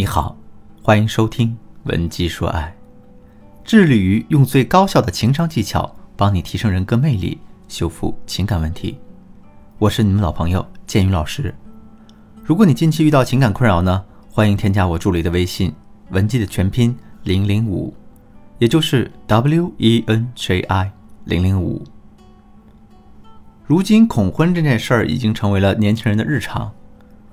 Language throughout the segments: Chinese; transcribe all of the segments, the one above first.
你好，欢迎收听《文姬说爱》，致力于用最高效的情商技巧帮你提升人格魅力，修复情感问题。我是你们老朋友建宇老师。如果你近期遇到情感困扰呢，欢迎添加我助理的微信“文姬”的全拼零零五，也就是 W E N J I 零零五。如今恐婚这件事儿已经成为了年轻人的日常。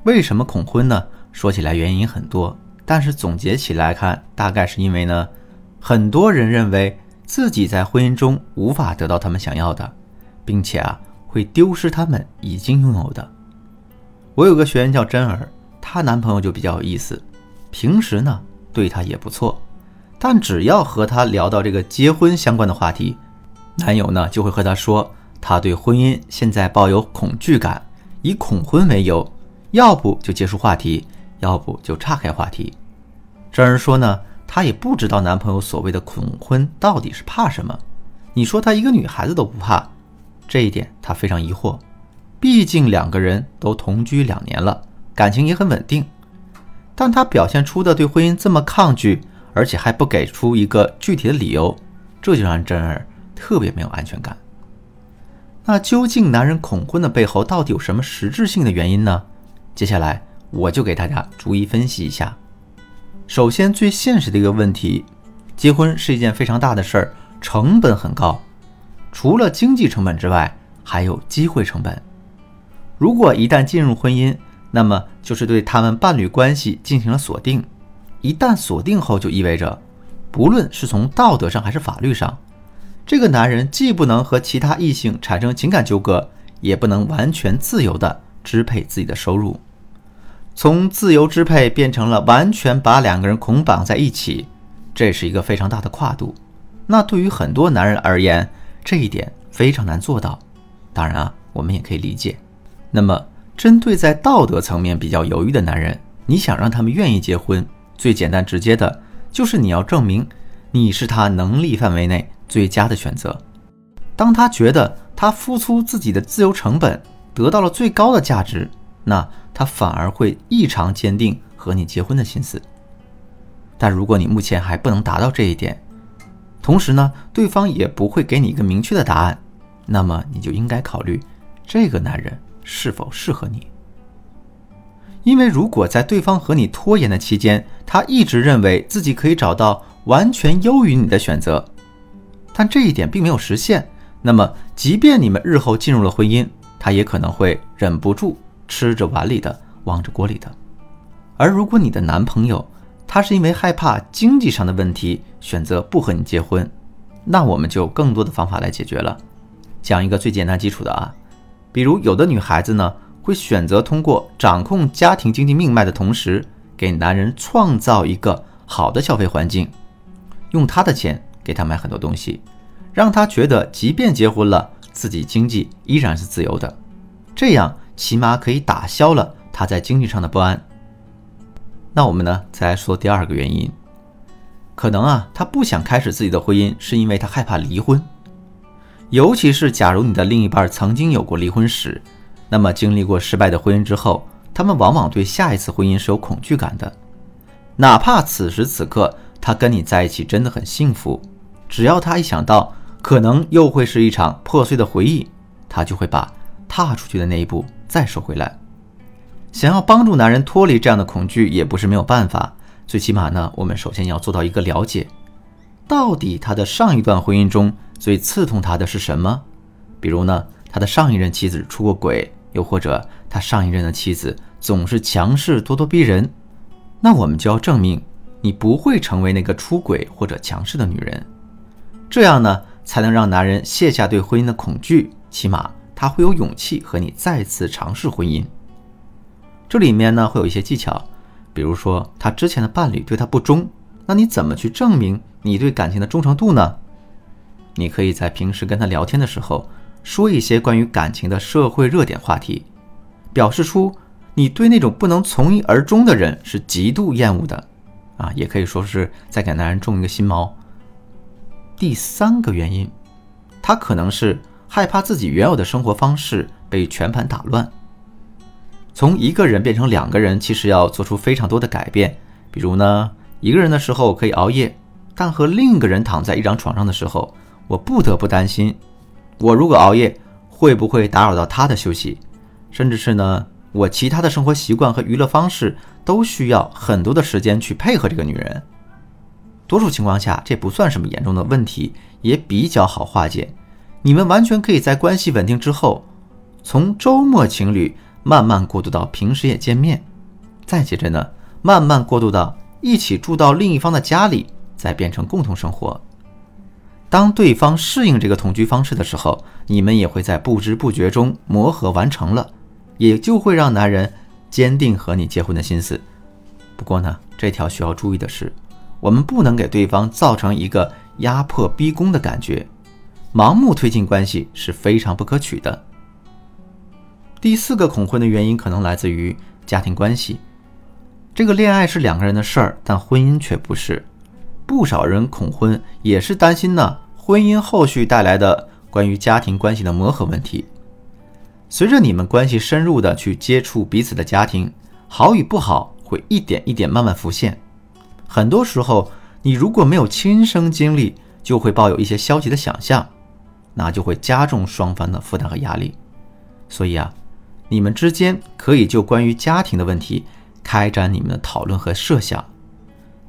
为什么恐婚呢？说起来原因很多，但是总结起来看，大概是因为呢，很多人认为自己在婚姻中无法得到他们想要的，并且啊会丢失他们已经拥有的。我有个学员叫真儿，她男朋友就比较有意思，平时呢对她也不错，但只要和她聊到这个结婚相关的话题，男友呢就会和她说，他对婚姻现在抱有恐惧感，以恐婚为由，要不就结束话题。要不就岔开话题。真儿说呢，她也不知道男朋友所谓的恐婚到底是怕什么。你说她一个女孩子都不怕，这一点她非常疑惑。毕竟两个人都同居两年了，感情也很稳定。但她表现出的对婚姻这么抗拒，而且还不给出一个具体的理由，这就让真儿特别没有安全感。那究竟男人恐婚的背后到底有什么实质性的原因呢？接下来。我就给大家逐一分析一下。首先，最现实的一个问题，结婚是一件非常大的事儿，成本很高。除了经济成本之外，还有机会成本。如果一旦进入婚姻，那么就是对他们伴侣关系进行了锁定。一旦锁定后，就意味着，不论是从道德上还是法律上，这个男人既不能和其他异性产生情感纠葛，也不能完全自由地支配自己的收入。从自由支配变成了完全把两个人捆绑在一起，这是一个非常大的跨度。那对于很多男人而言，这一点非常难做到。当然啊，我们也可以理解。那么，针对在道德层面比较犹豫的男人，你想让他们愿意结婚，最简单直接的就是你要证明你是他能力范围内最佳的选择。当他觉得他付出自己的自由成本得到了最高的价值。那他反而会异常坚定和你结婚的心思。但如果你目前还不能达到这一点，同时呢，对方也不会给你一个明确的答案，那么你就应该考虑这个男人是否适合你。因为如果在对方和你拖延的期间，他一直认为自己可以找到完全优于你的选择，但这一点并没有实现，那么即便你们日后进入了婚姻，他也可能会忍不住。吃着碗里的，望着锅里的。而如果你的男朋友他是因为害怕经济上的问题选择不和你结婚，那我们就更多的方法来解决了。讲一个最简单基础的啊，比如有的女孩子呢会选择通过掌控家庭经济命脉的同时，给男人创造一个好的消费环境，用他的钱给他买很多东西，让他觉得即便结婚了，自己经济依然是自由的，这样。起码可以打消了他在经济上的不安。那我们呢，再来说第二个原因，可能啊，他不想开始自己的婚姻，是因为他害怕离婚。尤其是假如你的另一半曾经有过离婚史，那么经历过失败的婚姻之后，他们往往对下一次婚姻是有恐惧感的。哪怕此时此刻他跟你在一起真的很幸福，只要他一想到可能又会是一场破碎的回忆，他就会把踏出去的那一步。再收回来，想要帮助男人脱离这样的恐惧也不是没有办法。最起码呢，我们首先要做到一个了解，到底他的上一段婚姻中最刺痛他的是什么？比如呢，他的上一任妻子出过轨，又或者他上一任的妻子总是强势咄咄逼人。那我们就要证明你不会成为那个出轨或者强势的女人，这样呢，才能让男人卸下对婚姻的恐惧，起码。他会有勇气和你再次尝试婚姻。这里面呢会有一些技巧，比如说他之前的伴侣对他不忠，那你怎么去证明你对感情的忠诚度呢？你可以在平时跟他聊天的时候说一些关于感情的社会热点话题，表示出你对那种不能从一而终的人是极度厌恶的，啊，也可以说是在给男人种一个心锚。第三个原因，他可能是。害怕自己原有的生活方式被全盘打乱，从一个人变成两个人，其实要做出非常多的改变，比如呢，一个人的时候可以熬夜，但和另一个人躺在一张床上的时候，我不得不担心，我如果熬夜会不会打扰到他的休息，甚至是呢，我其他的生活习惯和娱乐方式都需要很多的时间去配合这个女人。多数情况下，这不算什么严重的问题，也比较好化解。你们完全可以在关系稳定之后，从周末情侣慢慢过渡到平时也见面，再接着呢，慢慢过渡到一起住到另一方的家里，再变成共同生活。当对方适应这个同居方式的时候，你们也会在不知不觉中磨合完成了，也就会让男人坚定和你结婚的心思。不过呢，这条需要注意的是。我们不能给对方造成一个压迫逼宫的感觉，盲目推进关系是非常不可取的。第四个恐婚的原因可能来自于家庭关系。这个恋爱是两个人的事儿，但婚姻却不是。不少人恐婚也是担心呢，婚姻后续带来的关于家庭关系的磨合问题。随着你们关系深入的去接触彼此的家庭，好与不好会一点一点慢慢浮现。很多时候，你如果没有亲身经历，就会抱有一些消极的想象，那就会加重双方的负担和压力。所以啊，你们之间可以就关于家庭的问题开展你们的讨论和设想。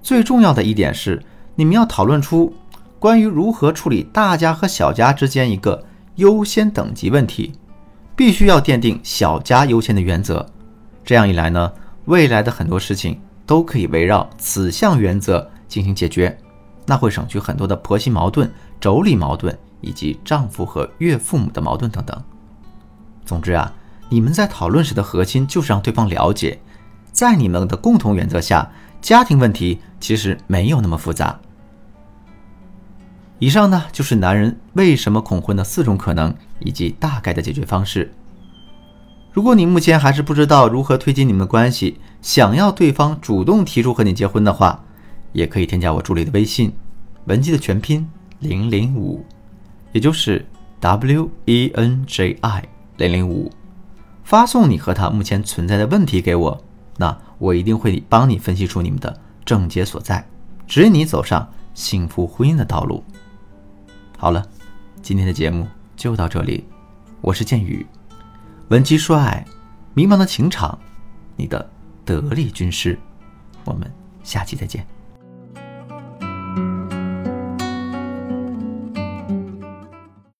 最重要的一点是，你们要讨论出关于如何处理大家和小家之间一个优先等级问题，必须要奠定小家优先的原则。这样一来呢，未来的很多事情。都可以围绕此项原则进行解决，那会省去很多的婆媳矛盾、妯娌矛盾以及丈夫和岳父母的矛盾等等。总之啊，你们在讨论时的核心就是让对方了解，在你们的共同原则下，家庭问题其实没有那么复杂。以上呢就是男人为什么恐婚的四种可能以及大概的解决方式。如果你目前还是不知道如何推进你们的关系，想要对方主动提出和你结婚的话，也可以添加我助理的微信，文姬的全拼零零五，也就是 W E N J I 零零五，发送你和他目前存在的问题给我，那我一定会帮你分析出你们的症结所在，指引你走上幸福婚姻的道路。好了，今天的节目就到这里，我是剑宇。闻鸡说爱，迷茫的情场，你的得力军师。我们下期再见。